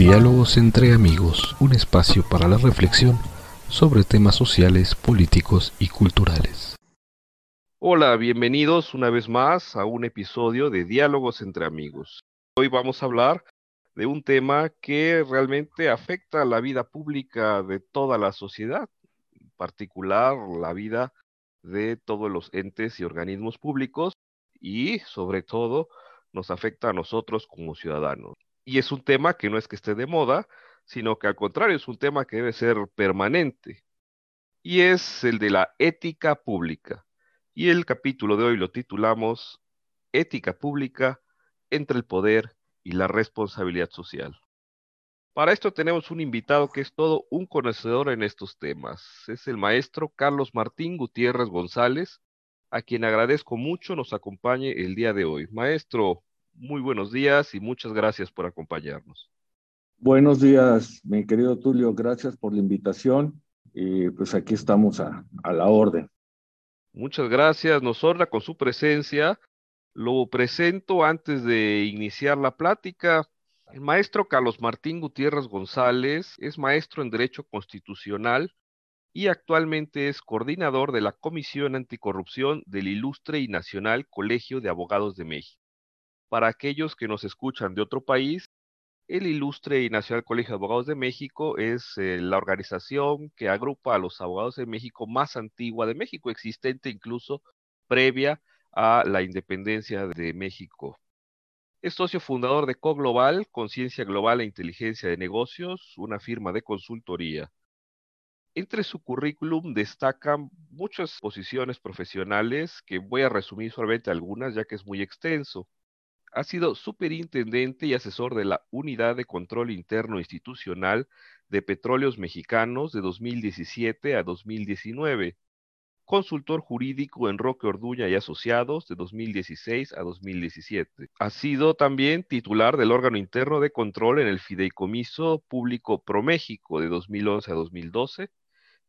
Diálogos entre amigos, un espacio para la reflexión sobre temas sociales, políticos y culturales. Hola, bienvenidos una vez más a un episodio de Diálogos entre amigos. Hoy vamos a hablar de un tema que realmente afecta a la vida pública de toda la sociedad, en particular la vida de todos los entes y organismos públicos y sobre todo nos afecta a nosotros como ciudadanos. Y es un tema que no es que esté de moda, sino que al contrario es un tema que debe ser permanente. Y es el de la ética pública. Y el capítulo de hoy lo titulamos Ética pública entre el poder y la responsabilidad social. Para esto tenemos un invitado que es todo un conocedor en estos temas. Es el maestro Carlos Martín Gutiérrez González, a quien agradezco mucho nos acompañe el día de hoy. Maestro, muy buenos días y muchas gracias por acompañarnos. Buenos días, mi querido Tulio, gracias por la invitación y pues aquí estamos a, a la orden. Muchas gracias, nos honra con su presencia. Lo presento antes de iniciar la plática. El maestro Carlos Martín Gutiérrez González es maestro en Derecho Constitucional y actualmente es coordinador de la Comisión Anticorrupción del Ilustre y Nacional Colegio de Abogados de México. Para aquellos que nos escuchan de otro país, el Ilustre y Nacional Colegio de Abogados de México es eh, la organización que agrupa a los abogados de México más antigua de México, existente incluso previa a la independencia de México. Es socio fundador de CoGlobal, Conciencia Global e Inteligencia de Negocios, una firma de consultoría. Entre su currículum destacan muchas posiciones profesionales que voy a resumir solamente algunas ya que es muy extenso. Ha sido superintendente y asesor de la Unidad de Control Interno Institucional de Petróleos Mexicanos de 2017 a 2019. Consultor jurídico en Roque Orduña y Asociados de 2016 a 2017. Ha sido también titular del órgano interno de control en el Fideicomiso Público ProMéxico de 2011 a 2012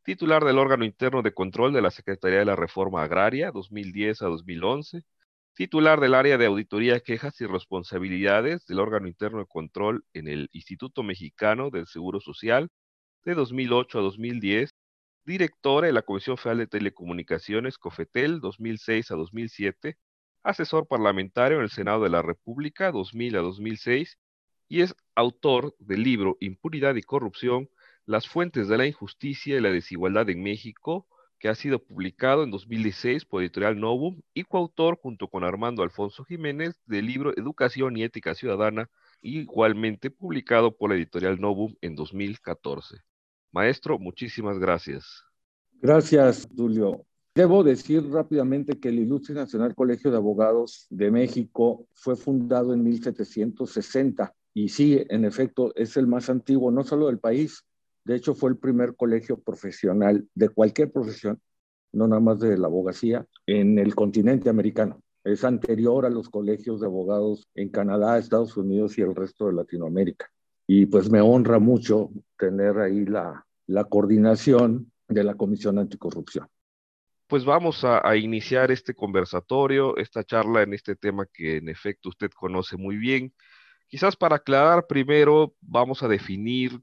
titular del órgano interno de control de la Secretaría de la Reforma Agraria 2010 a 2011, titular del área de auditoría, quejas y responsabilidades del órgano interno de control en el Instituto Mexicano del Seguro Social de 2008 a 2010, directora de la Comisión Federal de Telecomunicaciones, COFETEL, 2006 a 2007, asesor parlamentario en el Senado de la República, 2000 a 2006, y es autor del libro Impunidad y Corrupción, las fuentes de la injusticia y la desigualdad en México, que ha sido publicado en 2016 por Editorial Novum y coautor junto con Armando Alfonso Jiménez del libro Educación y Ética Ciudadana, igualmente publicado por la Editorial Novum en 2014. Maestro, muchísimas gracias. Gracias, Julio. Debo decir rápidamente que el Ilustre Nacional Colegio de Abogados de México fue fundado en 1760 y sí, en efecto, es el más antiguo, no solo del país, de hecho, fue el primer colegio profesional de cualquier profesión, no nada más de la abogacía, en el continente americano. Es anterior a los colegios de abogados en Canadá, Estados Unidos y el resto de Latinoamérica. Y pues me honra mucho tener ahí la, coordinación de la Comisión Anticorrupción. Pues vamos a, a, iniciar este conversatorio, esta charla en este tema que en efecto usted conoce muy bien. Quizás para aclarar primero, vamos a definir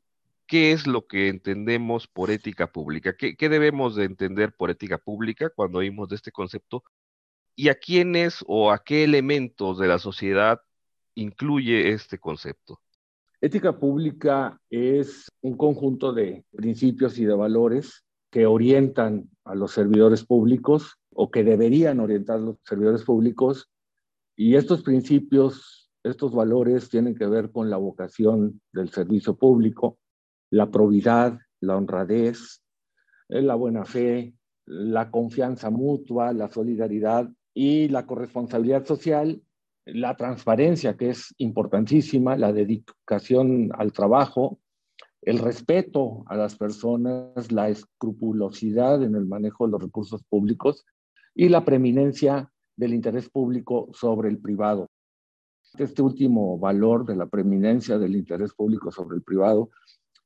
¿qué es lo que entendemos por ética pública? ¿Qué, debemos de entender por ética pública cuando oímos de este concepto? ¿Y a quiénes o a qué elementos de la sociedad incluye este concepto? Ética pública es un conjunto de principios y de valores que orientan a los servidores públicos o que deberían orientar los servidores públicos. Y estos principios, estos valores tienen que ver con la vocación del servicio público, la probidad, la honradez, eh, la buena fe, la confianza mutua, la solidaridad y la corresponsabilidad social, la transparencia, que es importantísima, la dedicación al trabajo, el respeto a las personas, la escrupulosidad en el manejo de los recursos públicos y la preeminencia del interés público sobre el privado. Este último valor de la preeminencia del interés público sobre el privado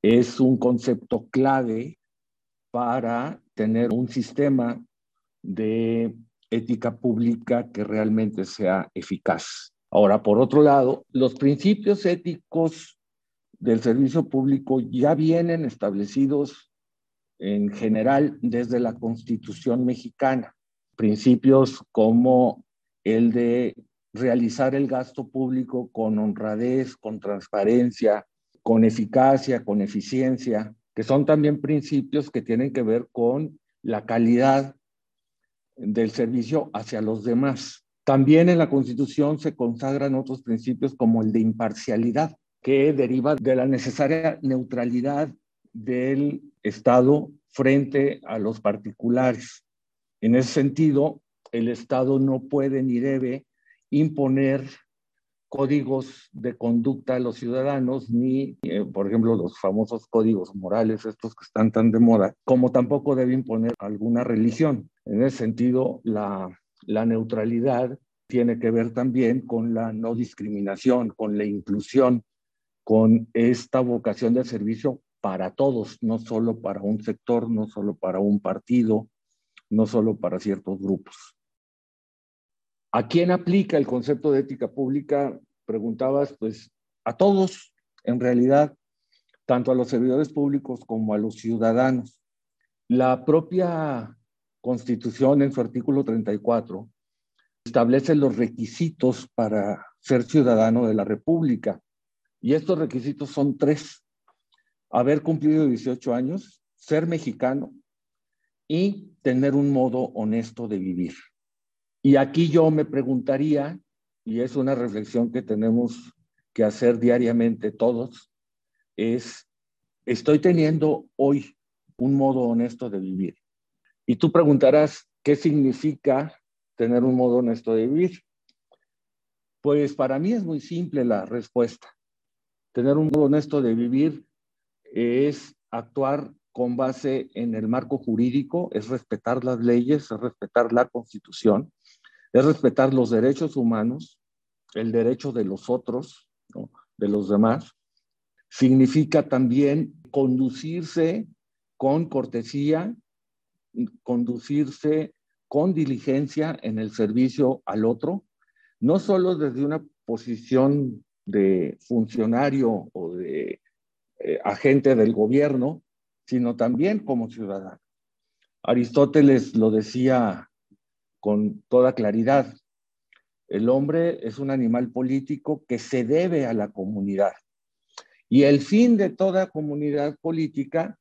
es un concepto clave para tener un sistema de ética pública que realmente sea eficaz. Ahora, por otro lado, los principios éticos del servicio público ya vienen establecidos en general desde la Constitución mexicana. Principios como el de realizar el gasto público con honradez, con transparencia, con eficacia, con eficiencia, que son también principios que tienen que ver con la calidad del servicio hacia los demás. También en la Constitución se consagran otros principios como el de imparcialidad, que deriva de la necesaria neutralidad del Estado frente a los particulares. En ese sentido, el Estado no puede ni debe imponer códigos de conducta a los ciudadanos, ni, eh, por ejemplo, los famosos códigos morales, estos que están tan de moda, como tampoco debe imponer alguna religión. En ese sentido, la, la neutralidad tiene que ver también con la no discriminación, con la inclusión, con esta vocación de servicio para todos, no solo para un sector, no solo para un partido, no solo para ciertos grupos. ¿A quién aplica el concepto de ética pública? Preguntabas, pues a todos, en realidad, tanto a los servidores públicos como a los ciudadanos. La propia Constitución, en su artículo 34, establece los requisitos para ser ciudadano de la República. Y estos requisitos son tres. Haber cumplido 18 años, ser mexicano y tener un modo honesto de vivir. Y aquí yo me preguntaría, y es una reflexión que tenemos que hacer diariamente todos, es, estoy teniendo hoy un modo honesto de vivir. Y tú preguntarás, ¿qué significa tener un modo honesto de vivir? Pues para mí es muy simple la respuesta. Tener un modo honesto de vivir es actuar con base en el marco jurídico, es respetar las leyes, es respetar la constitución, es respetar los derechos humanos, el derecho de los otros, de los demás. Significa también conducirse con cortesía, conducirse con diligencia en el servicio al otro, no solo desde una posición de funcionario o de eh, agente del gobierno, sino también como ciudadano. Aristóteles lo decía con toda claridad. El hombre es un animal político que se debe a la comunidad. Y el fin de toda comunidad política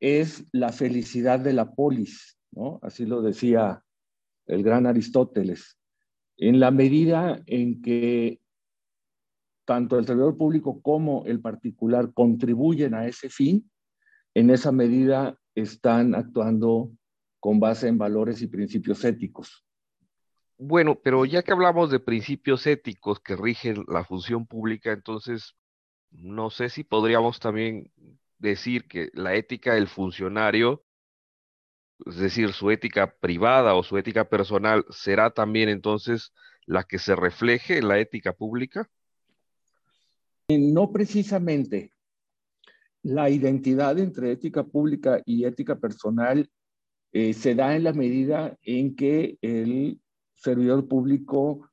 es la felicidad de la polis, ¿no? Así lo decía el gran Aristóteles. En la medida en que tanto el servidor público como el particular contribuyen a ese fin, en esa medida están actuando con base en valores y principios éticos. Bueno, pero ya que hablamos de principios éticos que rigen la función pública, entonces no sé si podríamos también decir que la ética del funcionario, es decir, su ética privada o su ética personal, será también entonces la que se refleje en la ética pública? No precisamente. La identidad entre ética pública y ética personal eh, se da en la medida en que el servidor público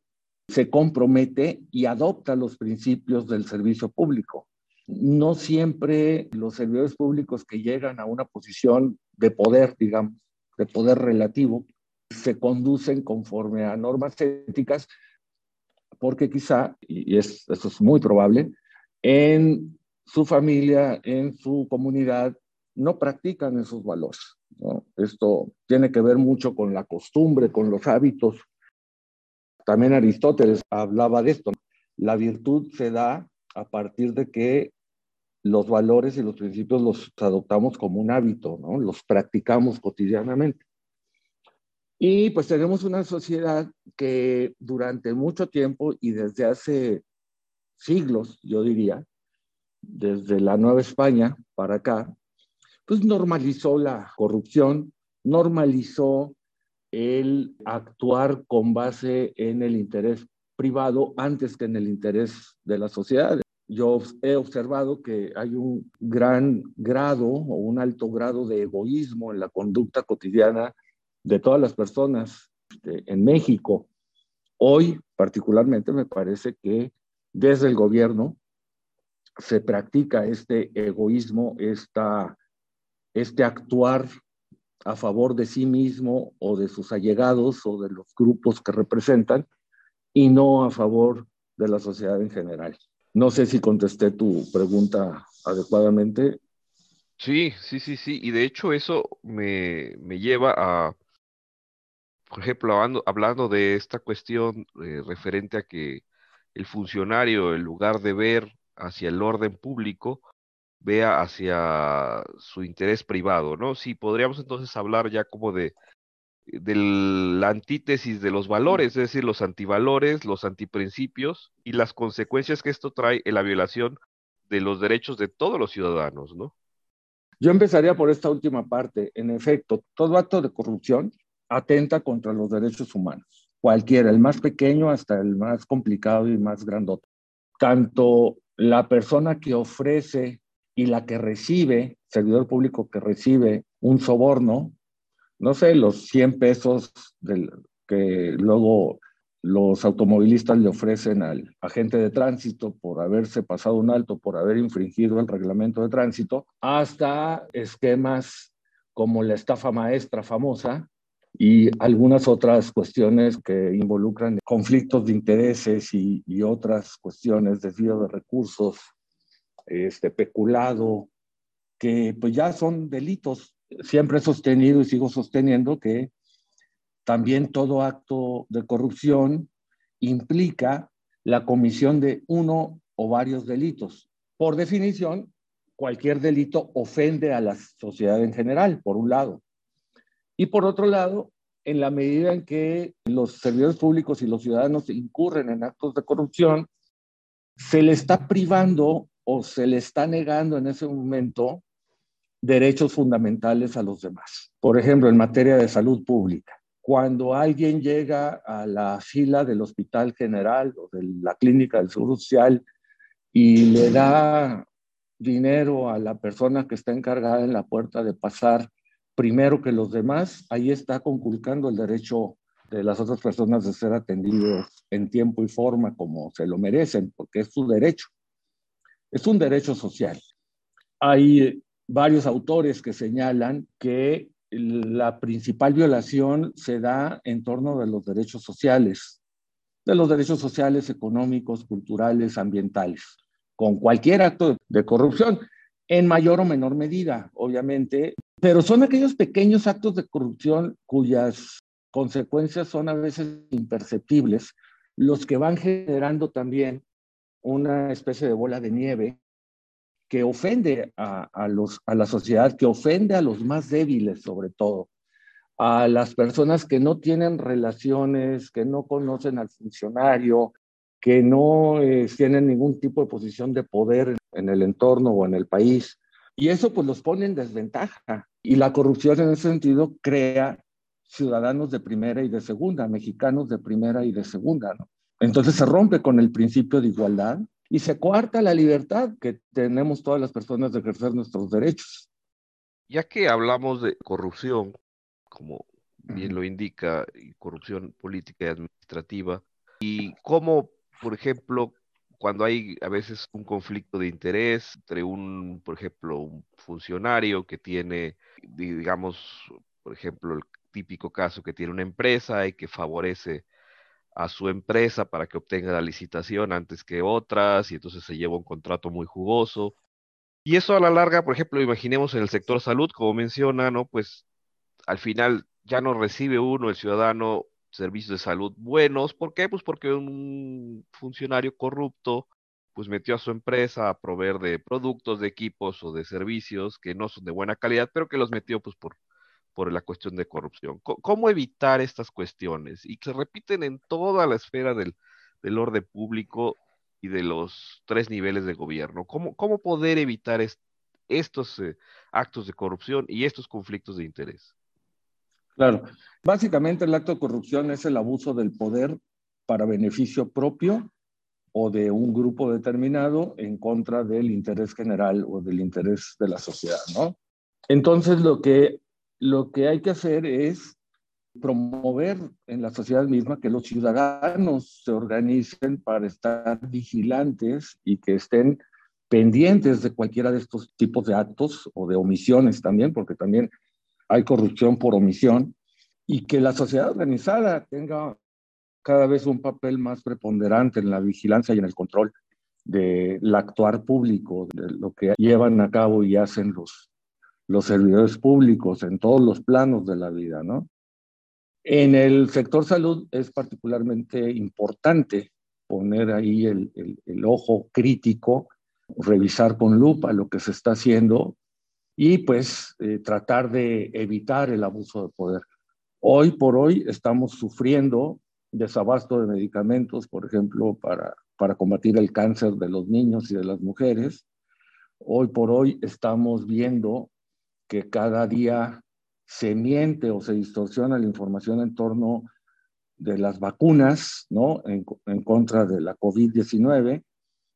se compromete y adopta los principios del servicio público. No siempre los servidores públicos que llegan a una posición de poder, digamos, de poder relativo, se conducen conforme a normas éticas, porque quizá, y es, eso es muy probable, en su familia, en su comunidad, no practican esos valores. Esto tiene que ver mucho con la costumbre, con los hábitos. También Aristóteles hablaba de esto. La virtud se da a partir de que los valores y los principios los adoptamos como un hábito, ¿no? los practicamos cotidianamente. Y pues tenemos una sociedad que durante mucho tiempo y desde hace siglos, yo diría, desde la Nueva España para acá, pues normalizó la corrupción, normalizó el actuar con base en el interés privado antes que en el interés de la sociedad. Yo he observado que hay un gran grado o un alto grado de egoísmo en la conducta cotidiana de todas las personas este, en México. Hoy, particularmente, me parece que desde el gobierno se practica este egoísmo, esta, este actuar a favor de sí mismo o de sus allegados o de los grupos que representan y no a favor de la sociedad en general. No sé si contesté tu pregunta adecuadamente. Sí, sí, sí, sí. Y de hecho eso me, me lleva a, por ejemplo, hablando, hablando de esta cuestión eh, referente a que el funcionario, en lugar de ver hacia el orden público, vea hacia su interés privado, ¿no? Sí, podríamos entonces hablar ya como de, de la antítesis de los valores, es decir, los antivalores, los antiprincipios y las consecuencias que esto trae en la violación de los derechos de todos los ciudadanos, ¿no? Yo empezaría por esta última parte. En efecto, todo acto de corrupción atenta contra los derechos humanos, cualquiera, el más pequeño hasta el más complicado y más grandote. Tanto la persona que ofrece y la que recibe, servidor público que recibe un soborno, no sé, los 100 pesos que luego los automovilistas le ofrecen al agente de tránsito por haberse pasado un alto, por haber infringido el reglamento de tránsito, hasta esquemas como la estafa maestra famosa y algunas otras cuestiones que involucran conflictos de intereses y, otras cuestiones, desvío de recursos, este, peculado, que pues ya son delitos. Siempre he sostenido y sigo sosteniendo que también todo acto de corrupción implica la comisión de uno o varios delitos. Por definición, cualquier delito ofende a la sociedad en general, por un lado. Y por otro lado, en la medida en que los servidores públicos y los ciudadanos incurren en actos de corrupción, se le está privando o se le está negando en ese momento derechos fundamentales a los demás. Por ejemplo, en materia de salud pública, cuando alguien llega a la fila del Hospital General o de la Clínica del Seguro Social y le da dinero a la persona que está encargada en la puerta de pasar primero que los demás, ahí está conculcando el derecho de las otras personas de ser atendidos en tiempo y forma como se lo merecen, porque es su derecho. Es un derecho social. Hay varios autores que señalan que la principal violación se da en torno de los derechos sociales, de los derechos sociales, económicos, culturales, ambientales, con cualquier acto de corrupción, en mayor o menor medida, obviamente, pero son aquellos pequeños actos de corrupción cuyas consecuencias son a veces imperceptibles, los que van generando también una especie de bola de nieve que ofende a, los, a la sociedad, que ofende a los más débiles sobre todo, a las personas que no tienen relaciones, que no conocen al funcionario, que no eh, tienen ningún tipo de posición de poder en el entorno o en el país. Y eso pues los pone en desventaja. Y la corrupción en ese sentido crea ciudadanos de primera y de segunda, mexicanos de primera y de segunda, ¿no? Entonces se rompe con el principio de igualdad y se coarta la libertad que tenemos todas las personas de ejercer nuestros derechos. Ya que hablamos de corrupción, como bien lo indica, corrupción política y administrativa, y cómo, por ejemplo, cuando hay a veces un conflicto de interés entre un, por ejemplo, un funcionario que tiene, digamos, por ejemplo, el típico caso que tiene una empresa y que favorece a su empresa para que obtenga la licitación antes que otras y entonces se lleva un contrato muy jugoso. Y eso a la larga, por ejemplo, imaginemos en el sector salud, como menciona, ¿no? Pues al final ya no recibe uno, el ciudadano, servicios de salud buenos. ¿Por qué? Pues porque un funcionario corrupto pues metió a su empresa a proveer de productos, de equipos o de servicios que no son de buena calidad, pero que los metió pues por por la cuestión de corrupción. ¿Cómo evitar estas cuestiones? Y que se repiten en toda la esfera del, orden público y de los tres niveles de gobierno. ¿Cómo, cómo poder evitar estos eh, actos de corrupción y estos conflictos de interés? Claro, básicamente el acto de corrupción es el abuso del poder para beneficio propio o de un grupo determinado en contra del interés general o del interés de la sociedad, ¿no? Entonces, lo que lo que hay que hacer es promover en la sociedad misma que los ciudadanos se organicen para estar vigilantes y que estén pendientes de cualquiera de estos tipos de actos o de omisiones también, porque también hay corrupción por omisión, y que la sociedad organizada tenga cada vez un papel más preponderante en la vigilancia y en el control del actuar público, de lo que llevan a cabo y hacen los, los servidores públicos en todos los planos de la vida, ¿no? En el sector salud es particularmente importante poner ahí el, el, ojo crítico, revisar con lupa lo que se está haciendo y pues eh, tratar de evitar el abuso de poder. Hoy por hoy estamos sufriendo desabasto de medicamentos, por ejemplo, para, para combatir el cáncer de los niños y de las mujeres. Hoy por hoy estamos viendo que cada día se miente o se distorsiona la información en torno de las vacunas, ¿no? En, contra de la COVID-19.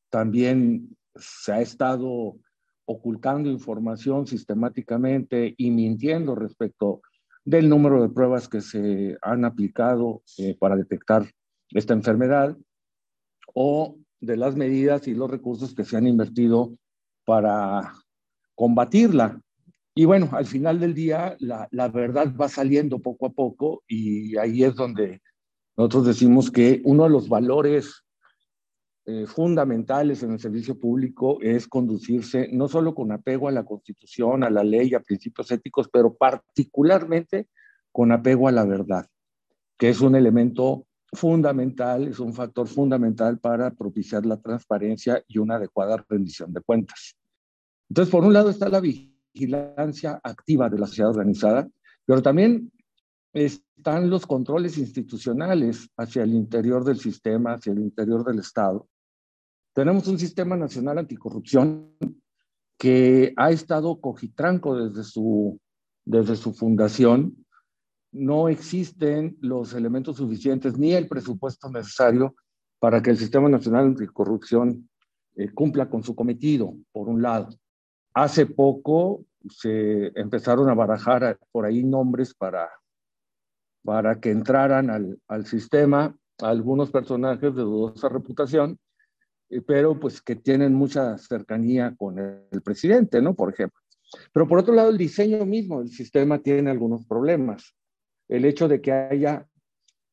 También se ha estado ocultando información sistemáticamente y mintiendo respecto del número de pruebas que se han aplicado eh, para detectar esta enfermedad o de las medidas y los recursos que se han invertido para combatirla. Y bueno, al final del día la, la, verdad va saliendo poco a poco y ahí es donde nosotros decimos que uno de los valores eh, fundamentales en el servicio público es conducirse no solo con apego a la constitución, a la ley, a principios éticos, pero particularmente con apego a la verdad, que es un elemento fundamental, es un factor fundamental para propiciar la transparencia y una adecuada rendición de cuentas. Entonces, por un lado está la vigilancia activa de la sociedad organizada, pero también están los controles institucionales hacia el interior del sistema, hacia el interior del Estado. Tenemos un sistema nacional anticorrupción que ha estado cojitranco desde su, desde su fundación. No existen los elementos suficientes ni el presupuesto necesario para que el Sistema Nacional Anticorrupción eh, cumpla con su cometido, por un lado. Hace poco se empezaron a barajar por ahí nombres para para que entraran al, al sistema algunos personajes de dudosa reputación, eh, pero pues que tienen mucha cercanía con el, presidente, ¿no? Por ejemplo. Pero por otro lado, el diseño mismo del sistema tiene algunos problemas. El hecho de que haya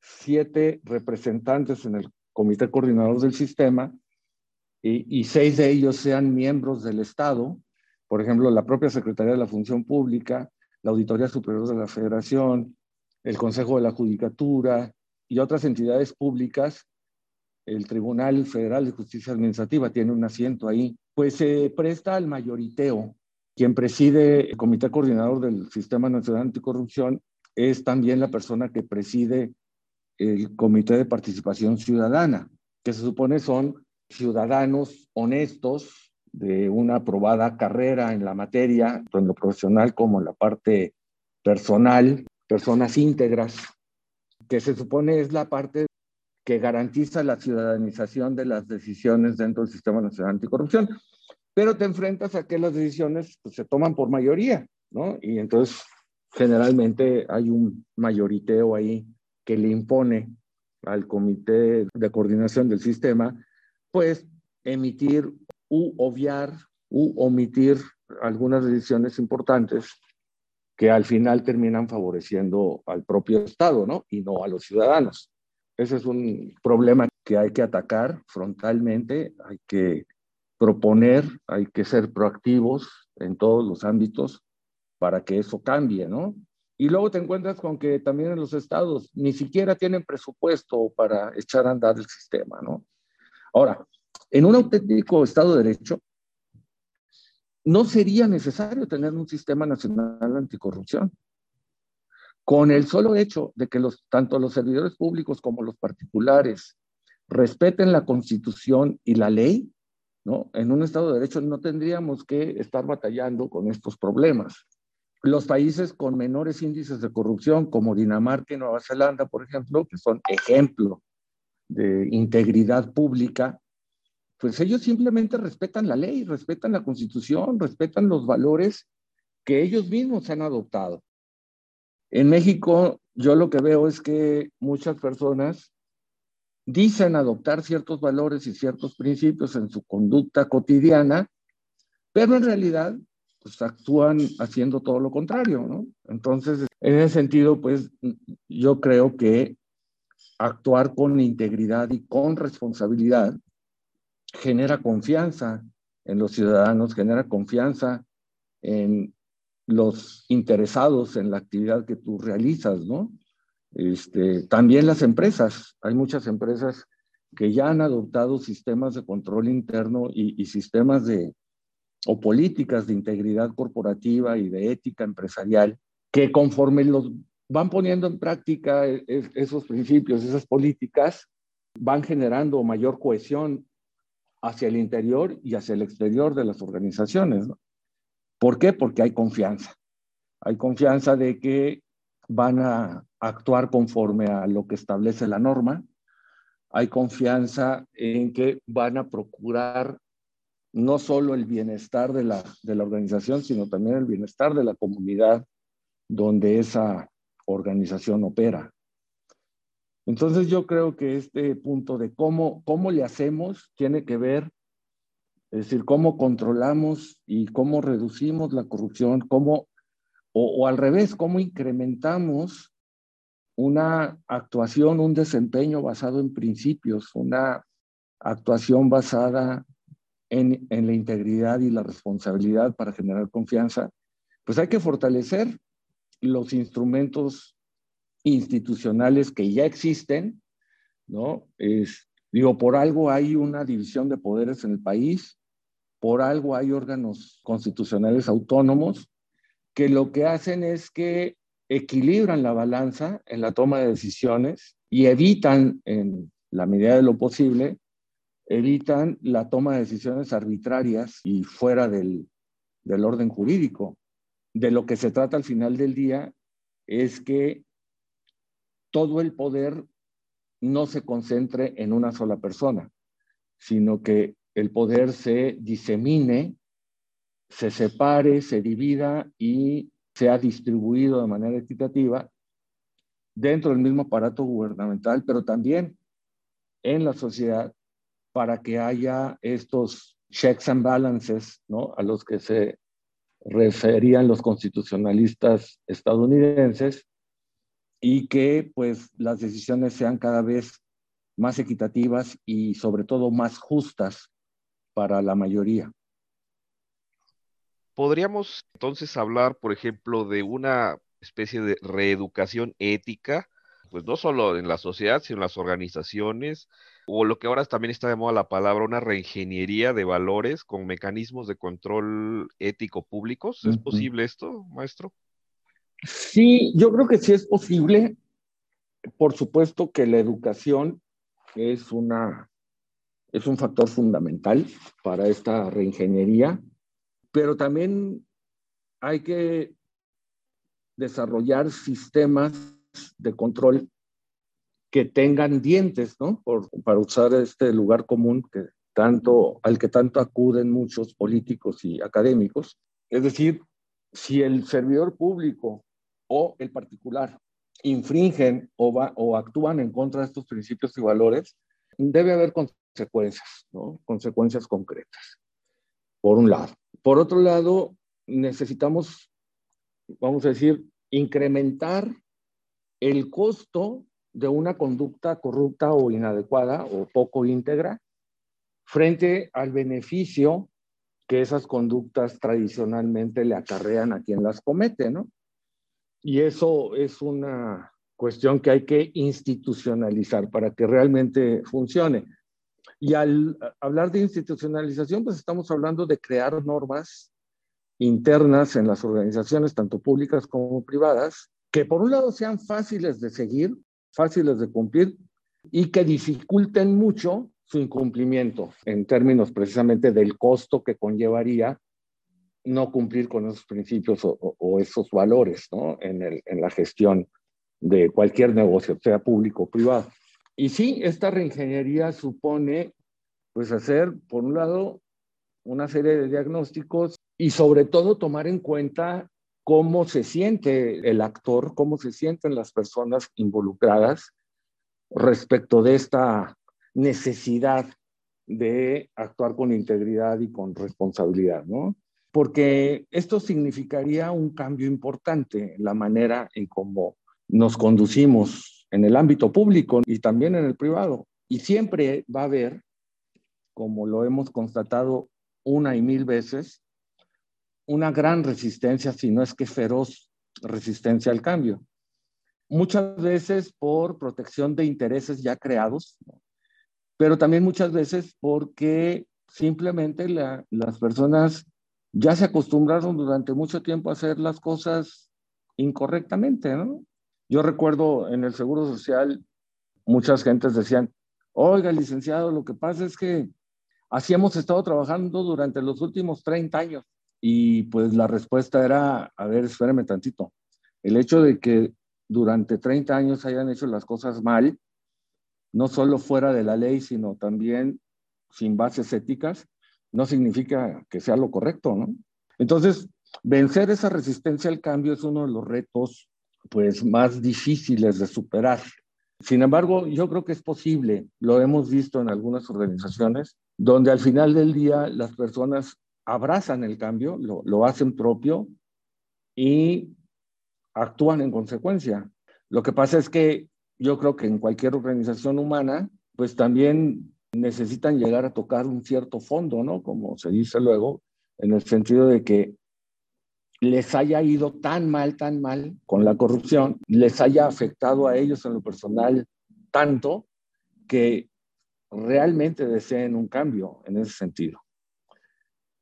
siete representantes en el comité coordinador del sistema y, y, seis de ellos sean miembros del Estado, por ejemplo, la propia Secretaría de la Función Pública, la Auditoría Superior de la Federación, el Consejo de la Judicatura y otras entidades públicas, el Tribunal Federal de Justicia Administrativa tiene un asiento ahí, pues se presta al mayoriteo. Quien preside el Comité Coordinador del Sistema Nacional Anticorrupción es también la persona que preside el Comité de Participación Ciudadana, que se supone son ciudadanos honestos de una aprobada carrera en la materia, tanto en lo profesional como en la parte personal, personas íntegras, que se supone es la parte que garantiza la ciudadanización de las decisiones dentro del Sistema Nacional Anticorrupción. Pero te enfrentas a que las decisiones pues, se toman por mayoría, ¿no? Y entonces generalmente hay un mayoriteo ahí que le impone al comité de coordinación del sistema, pues emitir u obviar u omitir algunas decisiones importantes que al final terminan favoreciendo al propio Estado, ¿no? Y no a los ciudadanos. Ese es un problema que hay que atacar frontalmente, hay que proponer, hay que ser proactivos en todos los ámbitos para que eso cambie, ¿no? Y luego te encuentras con que también en los estados ni siquiera tienen presupuesto para echar a andar el sistema, ¿no? Ahora, en un auténtico Estado de Derecho, no sería necesario tener un sistema nacional anticorrupción. Con el solo hecho de que los, tanto los servidores públicos como los particulares respeten la constitución y la ley, ¿no? En un Estado de Derecho no tendríamos que estar batallando con estos problemas. Los países con menores índices de corrupción, como Dinamarca y Nueva Zelanda, por ejemplo, que son ejemplo de integridad pública, pues ellos simplemente respetan la ley, respetan la constitución, respetan los valores que ellos mismos han adoptado. En México, yo lo que veo es que muchas personas dicen adoptar ciertos valores y ciertos principios en su conducta cotidiana, pero en realidad pues actúan haciendo todo lo contrario, ¿no? Entonces, en ese sentido, pues yo creo que actuar con integridad y con responsabilidad genera confianza en los ciudadanos, genera confianza en los interesados en la actividad que tú realizas, ¿no? Este, también las empresas, hay muchas empresas que ya han adoptado sistemas de control interno y, sistemas de, o políticas de integridad corporativa y de ética empresarial, que conforme los van poniendo en práctica e, esos principios, esas políticas, van generando mayor cohesión hacia el interior y hacia el exterior de las organizaciones. ¿Por qué? Porque hay confianza. Hay confianza de que van a actuar conforme a lo que establece la norma. Hay confianza en que van a procurar no solo el bienestar de la, de la organización, sino también el bienestar de la comunidad donde esa organización opera. Entonces yo creo que este punto de cómo, cómo le hacemos tiene que ver, es decir, cómo controlamos y cómo reducimos la corrupción, cómo, o, o al revés, cómo incrementamos una actuación, un desempeño basado en principios, una actuación basada en, en, la integridad y la responsabilidad para generar confianza, pues hay que fortalecer los instrumentos institucionales que ya existen, ¿no? Es, digo, por algo hay una división de poderes en el país, por algo hay órganos constitucionales autónomos que lo que hacen es que equilibran la balanza en la toma de decisiones y evitan, en la medida de lo posible, evitan la toma de decisiones arbitrarias y fuera del, del orden jurídico. De lo que se trata al final del día es que todo el poder no se concentre en una sola persona, sino que el poder se disemine, se separe, se divida y sea distribuido de manera equitativa dentro del mismo aparato gubernamental, pero también en la sociedad para que haya estos checks and balances, ¿no? A los que se referían los constitucionalistas estadounidenses, y que pues las decisiones sean cada vez más equitativas y sobre todo más justas para la mayoría. Podríamos entonces hablar, por ejemplo, de una especie de reeducación ética, pues no solo en la sociedad, sino en las organizaciones, o lo que ahora también está de moda la palabra, una reingeniería de valores con mecanismos de control ético públicos. ¿Es posible esto, maestro? Sí, yo creo que sí es posible. Por supuesto que la educación es, una, es un factor fundamental para esta reingeniería, pero también hay que desarrollar sistemas de control que tengan dientes, ¿no? Por, para usar este lugar común que tanto, al que tanto acuden muchos políticos y académicos. Es decir, si el servidor público o el particular infringen o, actúan en contra de estos principios y valores, debe haber consecuencias, ¿no? consecuencias concretas, por un lado. Por otro lado, necesitamos, vamos a decir, incrementar el costo de una conducta corrupta o inadecuada o poco íntegra frente al beneficio que esas conductas tradicionalmente le acarrean a quien las comete, ¿no? Y eso es una cuestión que hay que institucionalizar para que realmente funcione. Y al hablar de institucionalización, pues estamos hablando de crear normas internas en las organizaciones, tanto públicas como privadas, que por un lado sean fáciles de seguir, fáciles de cumplir y que dificulten mucho su incumplimiento en términos precisamente del costo que conllevaría no cumplir con esos principios o, esos valores ¿no? en, en, la gestión de cualquier negocio, sea público o privado. Y sí, esta reingeniería supone pues hacer, por un lado, una serie de diagnósticos y sobre todo tomar en cuenta cómo se siente el actor, cómo se sienten las personas involucradas respecto de esta necesidad de actuar con integridad y con responsabilidad, ¿no? Porque esto significaría un cambio importante en la manera en cómo nos conducimos en el ámbito público y también en el privado. Y siempre va a haber, como lo hemos constatado una y mil veces, una gran resistencia, si no es que feroz resistencia al cambio. Muchas veces por protección de intereses ya creados, pero también muchas veces porque simplemente las personas ya se acostumbraron durante mucho tiempo a hacer las cosas incorrectamente. Yo recuerdo en el Seguro Social, muchas gentes decían, oiga, licenciado, lo que pasa es que así hemos estado trabajando durante los últimos 30 años. Y pues la respuesta era, a ver, espérame tantito. El hecho de que durante 30 años hayan hecho las cosas mal, no solo fuera de la ley, sino también sin bases éticas, no significa que sea lo correcto, ¿no? Entonces, vencer esa resistencia al cambio es uno de los retos pues más difíciles de superar. Sin embargo, yo creo que es posible, lo hemos visto en algunas organizaciones, donde al final del día las personas abrazan el cambio, lo, lo hacen propio y actúan en consecuencia. Lo que pasa es que yo creo que en cualquier organización humana, pues también necesitan llegar a tocar un cierto fondo, ¿no? Como se dice luego, en el sentido de que les haya ido tan mal, tan mal con la corrupción, les haya afectado a ellos en lo personal tanto que realmente deseen un cambio en ese sentido.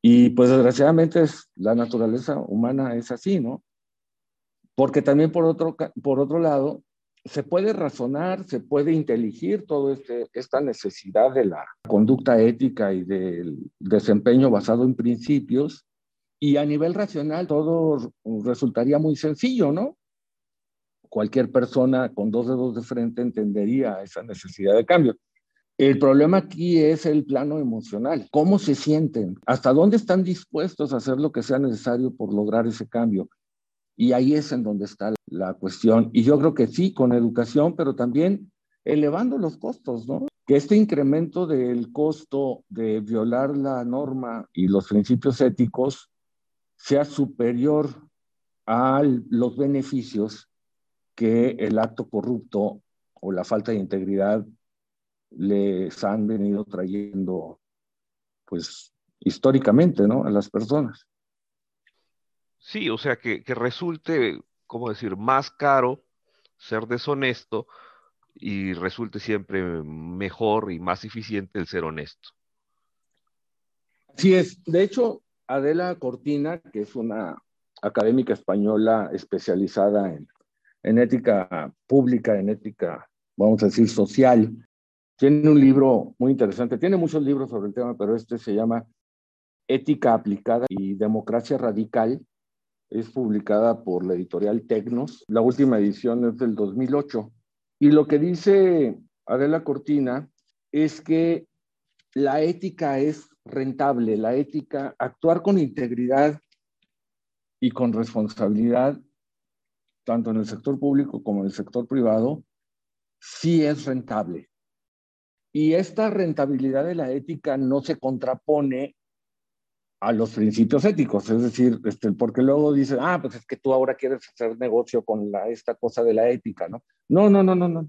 Y pues desgraciadamente es, la naturaleza humana es así, ¿no? Porque también por otro, por otro lado, se puede razonar, se puede inteligir toda este, esta necesidad de la conducta ética y del desempeño basado en principios, y a nivel racional todo resultaría muy sencillo, ¿no? Cualquier persona con dos dedos de frente entendería esa necesidad de cambio. El problema aquí es el plano emocional. ¿Cómo se sienten? ¿Hasta dónde están dispuestos a hacer lo que sea necesario por lograr ese cambio? Y ahí es en donde está la cuestión. Y yo creo que sí, con educación, pero también elevando los costos, ¿no? Que este incremento del costo de violar la norma y los principios éticos sea superior a los beneficios que el acto corrupto o la falta de integridad les han venido trayendo, pues, históricamente, ¿no? A las personas. Sí, o sea, que, que resulte, ¿cómo decir?, más caro ser deshonesto y resulte siempre mejor y más eficiente el ser honesto. Sí es. De hecho, Adela Cortina, que es una académica española especializada en, en ética pública, en ética, vamos a decir, social, tiene un libro muy interesante. Tiene muchos libros sobre el tema, pero este se llama Ética aplicada y democracia radical. Es publicada por la editorial Tecnos. La última edición es del 2008. Y lo que dice Adela Cortina es que la ética es rentable, la ética, actuar con integridad y con responsabilidad, tanto en el sector público como en el sector privado, sí es rentable. Y esta rentabilidad de la ética no se contrapone a los principios éticos, es decir, este, porque luego dicen, ah, pues es que tú ahora quieres hacer negocio con la, esta cosa de la ética, ¿no? No, no, no, no, no.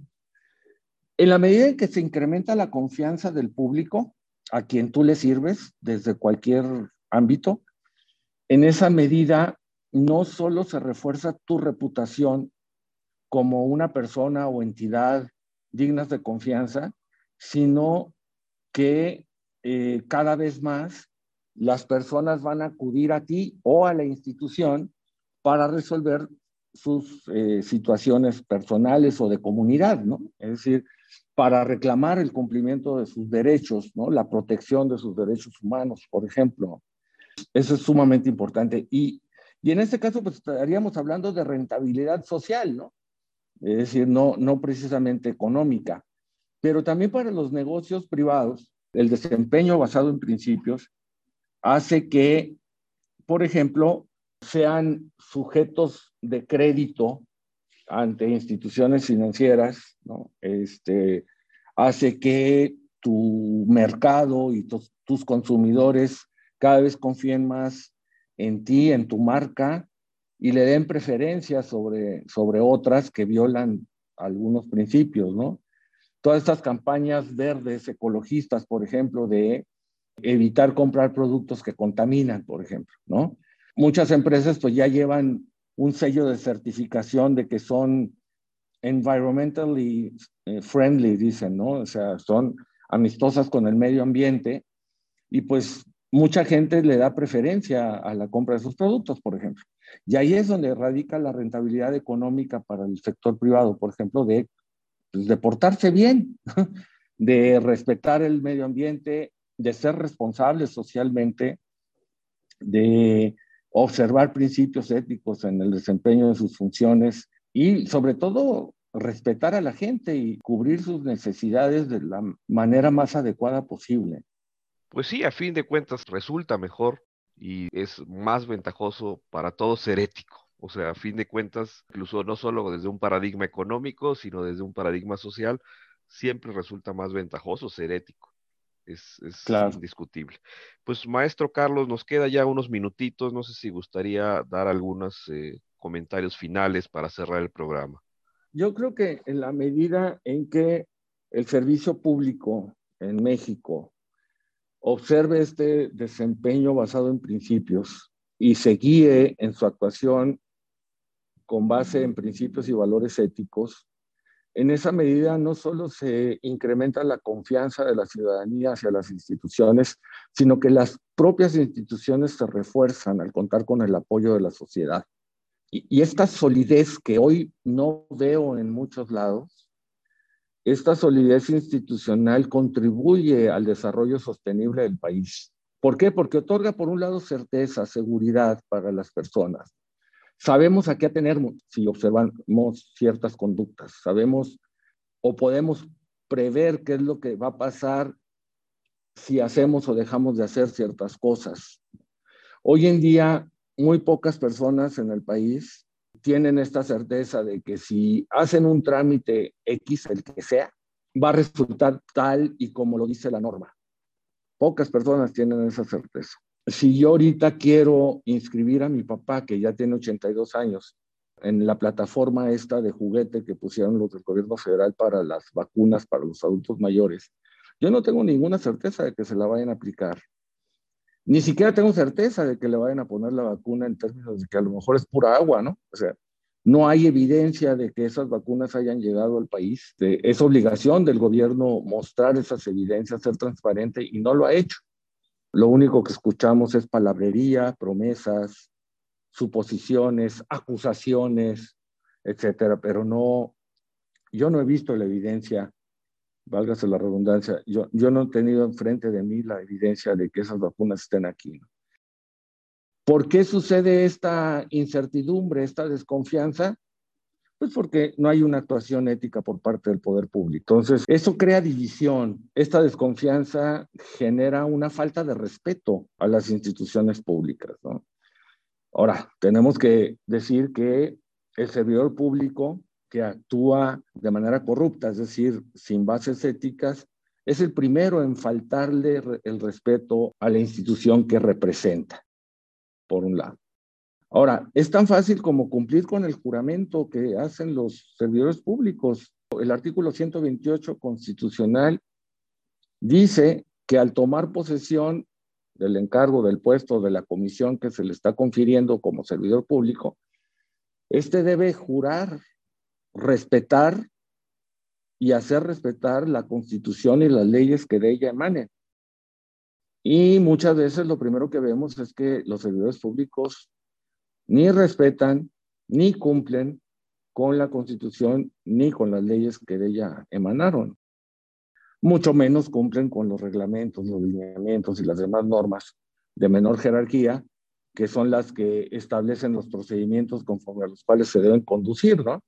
En la medida en que se incrementa la confianza del público, a quien tú le sirves desde cualquier ámbito, en esa medida no solo se refuerza tu reputación como una persona o entidad dignas de confianza, sino que eh, cada vez más las personas van a acudir a ti o a la institución para resolver sus eh, situaciones personales o de comunidad, ¿no? Es decir, para reclamar el cumplimiento de sus derechos, ¿no? La protección de sus derechos humanos, por ejemplo. Eso es sumamente importante. Y, y en este caso, pues estaríamos hablando de rentabilidad social, ¿no? Es decir, no, no precisamente económica. Pero también para los negocios privados, el desempeño basado en principios hace que, por ejemplo, sean sujetos de crédito ante instituciones financieras, ¿no? Este, hace que tu mercado y tus consumidores cada vez confíen más en ti, en tu marca, y le den preferencia sobre, sobre otras que violan algunos principios, ¿no? Todas estas campañas verdes, ecologistas, por ejemplo, de evitar comprar productos que contaminan, por ejemplo, ¿no? Muchas empresas pues ya llevan un sello de certificación de que son environmentally eh, friendly, dicen, ¿no? O sea, son amistosas con el medio ambiente y pues mucha gente le da preferencia a la compra de sus productos, por ejemplo. Y ahí es donde radica la rentabilidad económica para el sector privado, por ejemplo, de, pues, de portarse bien, de respetar el medio ambiente, de ser responsable socialmente, de observar principios éticos en el desempeño de sus funciones y sobre todo respetar a la gente y cubrir sus necesidades de la manera más adecuada posible. Pues sí, a fin de cuentas resulta mejor y es más ventajoso para todos ser ético. O sea, a fin de cuentas, incluso no solo desde un paradigma económico, sino desde un paradigma social, siempre resulta más ventajoso ser ético. Es, es indiscutible. Pues maestro Carlos, nos queda ya unos minutitos. No sé si gustaría dar algunos eh, comentarios finales para cerrar el programa. Yo creo que en la medida en que el servicio público en México observe este desempeño basado en principios y se guíe en su actuación con base en principios y valores éticos, en esa medida no solo se incrementa la confianza de la ciudadanía hacia las instituciones, sino que las propias instituciones se refuerzan al contar con el apoyo de la sociedad. Y, esta solidez que hoy no veo en muchos lados, esta solidez institucional contribuye al desarrollo sostenible del país. ¿Por qué? Porque otorga, por un lado, certeza, seguridad para las personas. Sabemos a qué atenernos si observamos ciertas conductas. Sabemos o podemos prever qué es lo que va a pasar si hacemos o dejamos de hacer ciertas cosas. Hoy en día, muy pocas personas en el país tienen esta certeza de que si hacen un trámite X, el que sea, va a resultar tal y como lo dice la norma. Pocas personas tienen esa certeza. Si yo ahorita quiero inscribir a mi papá, que ya tiene 82 años, en la plataforma esta de juguete que pusieron los del gobierno federal para las vacunas para los adultos mayores, yo no tengo ninguna certeza de que se la vayan a aplicar. Ni siquiera tengo certeza de que le vayan a poner la vacuna en términos de que a lo mejor es pura agua, ¿no? O sea, no hay evidencia de que esas vacunas hayan llegado al país. Es obligación del gobierno mostrar esas evidencias, ser transparente y no lo ha hecho. Lo único que escuchamos es palabrería, promesas, suposiciones, acusaciones, etcétera, pero no, yo no he visto la evidencia válgase la redundancia, yo, yo no he tenido enfrente de mí la evidencia de que esas vacunas estén aquí. ¿Por qué sucede esta incertidumbre, esta desconfianza? Pues porque no hay una actuación ética por parte del poder público. Entonces, eso crea división. Esta desconfianza genera una falta de respeto a las instituciones públicas. Ahora, tenemos que decir que el servidor público que actúa de manera corrupta, es decir, sin bases éticas, es el primero en faltarle el respeto a la institución que representa, por un lado. Ahora, es tan fácil como cumplir con el juramento que hacen los servidores públicos. El artículo 128 constitucional dice que al tomar posesión del encargo del puesto de la comisión que se le está confiriendo como servidor público, este debe jurar respetar y hacer respetar la constitución y las leyes que de ella emanen. Y muchas veces lo primero que vemos es que los servidores públicos ni respetan ni cumplen con la constitución ni con las leyes que de ella emanaron. Mucho menos cumplen con los reglamentos, los lineamientos y las demás normas de menor jerarquía, que son las que establecen los procedimientos conforme a los cuales se deben conducir, ¿no?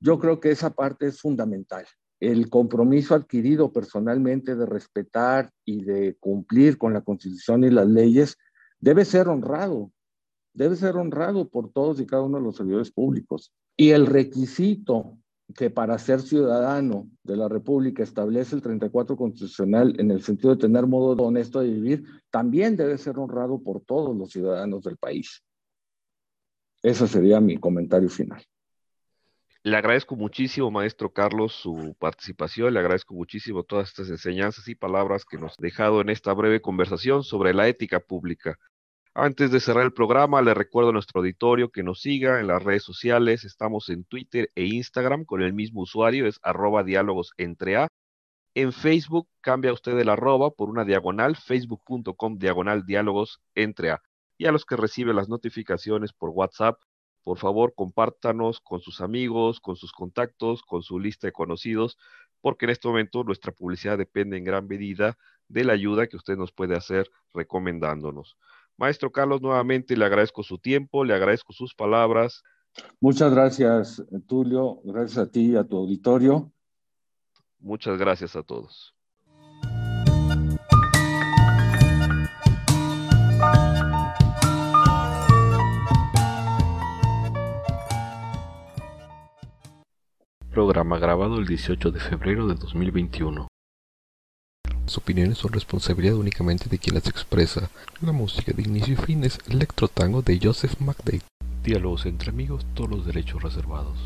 Yo creo que esa parte es fundamental. El compromiso adquirido personalmente de respetar y de cumplir con la Constitución y las leyes debe ser honrado, debe ser honrado por todos y cada uno de los servidores públicos. Y el requisito que para ser ciudadano de la República establece el 34 constitucional en el sentido de tener modo honesto de vivir, también debe ser honrado por todos los ciudadanos del país. Ese sería mi comentario final. Le agradezco muchísimo, maestro Carlos, su participación. Le agradezco muchísimo todas estas enseñanzas y palabras que nos ha dejado en esta breve conversación sobre la ética pública. Antes de cerrar el programa, le recuerdo a nuestro auditorio que nos siga en las redes sociales. Estamos en Twitter e Instagram con el mismo usuario, es arroba diálogos entre A. En Facebook cambia usted el arroba por una diagonal, facebook.com diagonal diálogos entre A. Y a los que reciben las notificaciones por WhatsApp, por favor, compártanos con sus amigos, con sus contactos, con su lista de conocidos, porque en este momento nuestra publicidad depende en gran medida de la ayuda que usted nos puede hacer recomendándonos. Maestro Carlos, nuevamente le agradezco su tiempo, le agradezco sus palabras. Muchas gracias, Tulio. Gracias a ti y a tu auditorio. Muchas gracias a todos. Programa grabado el 18 de febrero de 2021. Las opiniones son responsabilidad únicamente de quien las expresa. La música de inicio y fin es Electro Tango de Joseph McDade. Diálogos entre amigos, todos los derechos reservados.